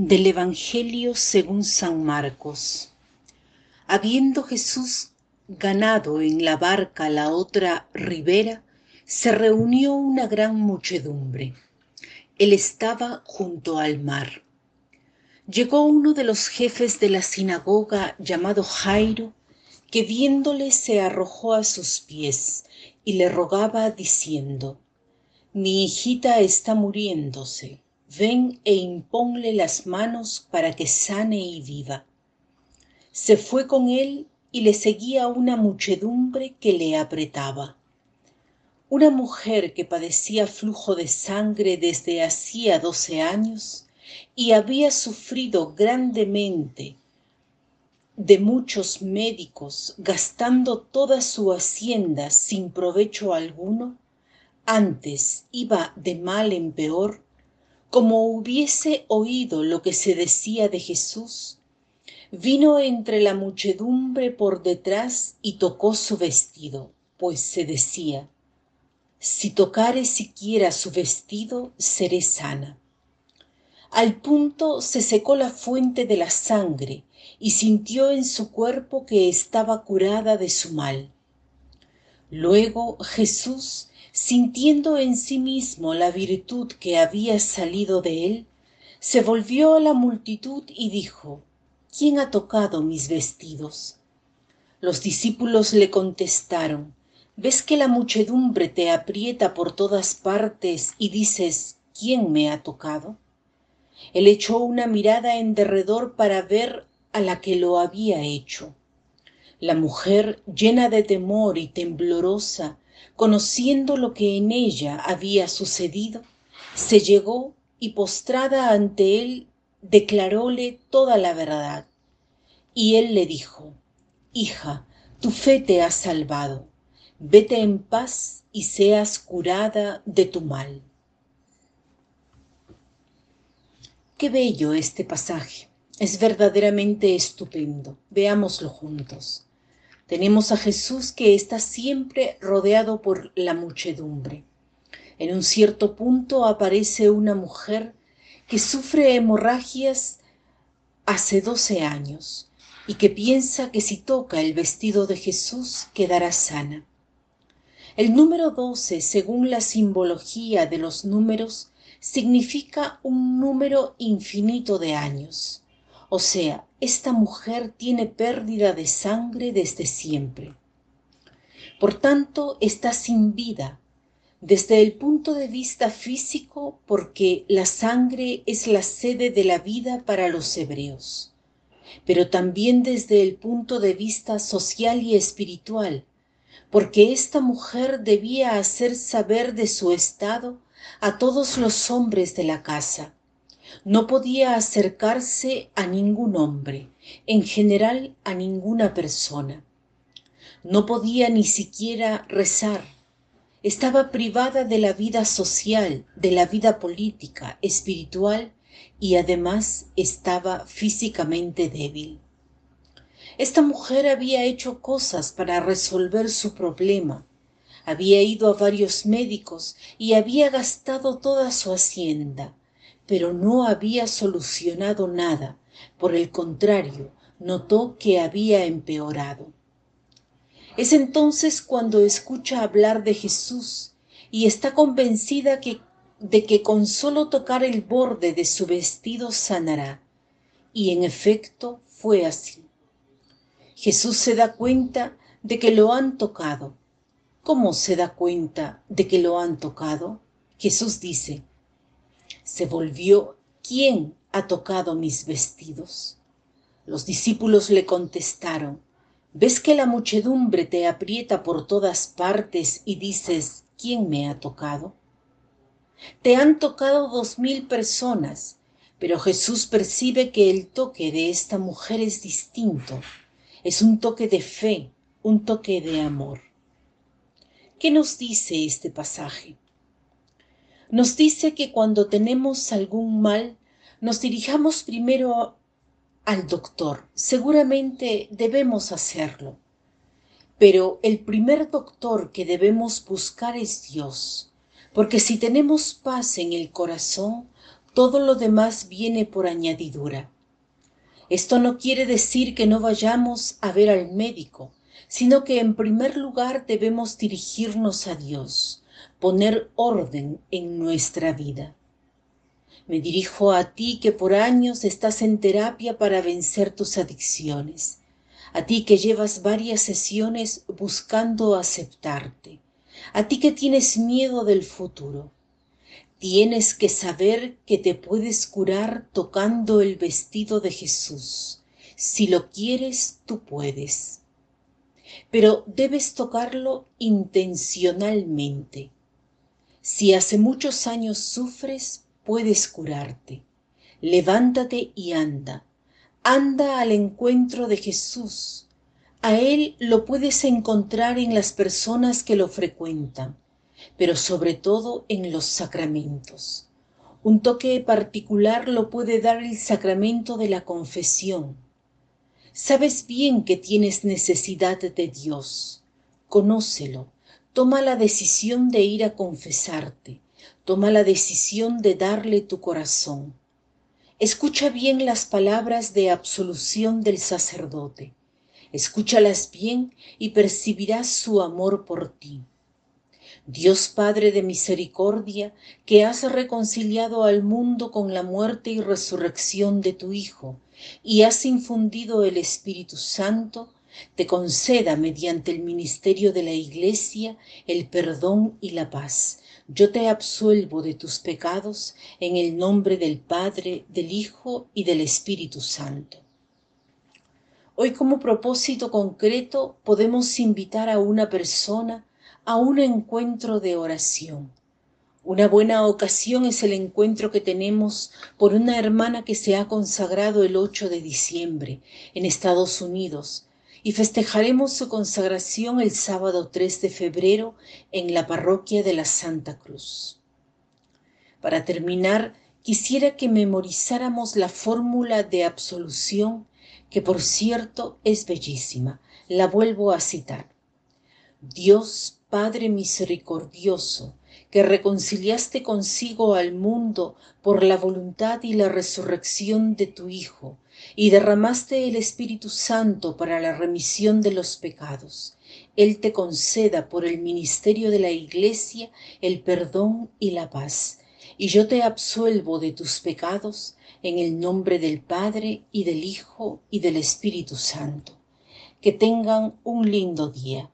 Del Evangelio según San Marcos. Habiendo Jesús ganado en la barca la otra ribera, se reunió una gran muchedumbre. Él estaba junto al mar. Llegó uno de los jefes de la sinagoga llamado Jairo, que viéndole se arrojó a sus pies y le rogaba diciendo, Mi hijita está muriéndose ven e imponle las manos para que sane y viva. Se fue con él y le seguía una muchedumbre que le apretaba. Una mujer que padecía flujo de sangre desde hacía doce años y había sufrido grandemente de muchos médicos, gastando toda su hacienda sin provecho alguno, antes iba de mal en peor, como hubiese oído lo que se decía de Jesús, vino entre la muchedumbre por detrás y tocó su vestido, pues se decía, si tocare siquiera su vestido, seré sana. Al punto se secó la fuente de la sangre y sintió en su cuerpo que estaba curada de su mal. Luego Jesús sintiendo en sí mismo la virtud que había salido de él, se volvió a la multitud y dijo, ¿quién ha tocado mis vestidos? Los discípulos le contestaron, ¿ves que la muchedumbre te aprieta por todas partes y dices, ¿quién me ha tocado? Él echó una mirada en derredor para ver a la que lo había hecho. La mujer, llena de temor y temblorosa, conociendo lo que en ella había sucedido, se llegó y postrada ante él declaróle toda la verdad. Y él le dijo, Hija, tu fe te ha salvado, vete en paz y seas curada de tu mal. Qué bello este pasaje, es verdaderamente estupendo, veámoslo juntos. Tenemos a Jesús que está siempre rodeado por la muchedumbre. En un cierto punto aparece una mujer que sufre hemorragias hace doce años y que piensa que si toca el vestido de Jesús quedará sana. El número doce, según la simbología de los números, significa un número infinito de años. O sea, esta mujer tiene pérdida de sangre desde siempre. Por tanto, está sin vida, desde el punto de vista físico, porque la sangre es la sede de la vida para los hebreos, pero también desde el punto de vista social y espiritual, porque esta mujer debía hacer saber de su estado a todos los hombres de la casa, no podía acercarse a ningún hombre, en general a ninguna persona. No podía ni siquiera rezar. Estaba privada de la vida social, de la vida política, espiritual y además estaba físicamente débil. Esta mujer había hecho cosas para resolver su problema. Había ido a varios médicos y había gastado toda su hacienda pero no había solucionado nada. Por el contrario, notó que había empeorado. Es entonces cuando escucha hablar de Jesús y está convencida de que con solo tocar el borde de su vestido sanará. Y en efecto fue así. Jesús se da cuenta de que lo han tocado. ¿Cómo se da cuenta de que lo han tocado? Jesús dice, se volvió, ¿quién ha tocado mis vestidos? Los discípulos le contestaron, ¿ves que la muchedumbre te aprieta por todas partes y dices, ¿quién me ha tocado? Te han tocado dos mil personas, pero Jesús percibe que el toque de esta mujer es distinto, es un toque de fe, un toque de amor. ¿Qué nos dice este pasaje? Nos dice que cuando tenemos algún mal, nos dirijamos primero al doctor. Seguramente debemos hacerlo. Pero el primer doctor que debemos buscar es Dios, porque si tenemos paz en el corazón, todo lo demás viene por añadidura. Esto no quiere decir que no vayamos a ver al médico, sino que en primer lugar debemos dirigirnos a Dios, poner orden en nuestra vida. Me dirijo a ti que por años estás en terapia para vencer tus adicciones, a ti que llevas varias sesiones buscando aceptarte, a ti que tienes miedo del futuro. Tienes que saber que te puedes curar tocando el vestido de Jesús. Si lo quieres, tú puedes. Pero debes tocarlo intencionalmente. Si hace muchos años sufres, puedes curarte. Levántate y anda. Anda al encuentro de Jesús. A Él lo puedes encontrar en las personas que lo frecuentan, pero sobre todo en los sacramentos. Un toque particular lo puede dar el sacramento de la confesión. Sabes bien que tienes necesidad de Dios. Conócelo. Toma la decisión de ir a confesarte. Toma la decisión de darle tu corazón. Escucha bien las palabras de absolución del sacerdote. Escúchalas bien y percibirás su amor por ti. Dios Padre de misericordia, que has reconciliado al mundo con la muerte y resurrección de tu Hijo, y has infundido el Espíritu Santo, te conceda mediante el ministerio de la Iglesia el perdón y la paz yo te absuelvo de tus pecados en el nombre del Padre, del Hijo y del Espíritu Santo. Hoy como propósito concreto podemos invitar a una persona a un encuentro de oración. Una buena ocasión es el encuentro que tenemos por una hermana que se ha consagrado el 8 de diciembre en Estados Unidos y festejaremos su consagración el sábado 3 de febrero en la parroquia de la Santa Cruz. Para terminar, quisiera que memorizáramos la fórmula de absolución, que por cierto es bellísima. La vuelvo a citar. Dios Padre misericordioso, que reconciliaste consigo al mundo por la voluntad y la resurrección de tu Hijo, y derramaste el Espíritu Santo para la remisión de los pecados. Él te conceda por el ministerio de la Iglesia el perdón y la paz. Y yo te absuelvo de tus pecados en el nombre del Padre y del Hijo y del Espíritu Santo. Que tengan un lindo día.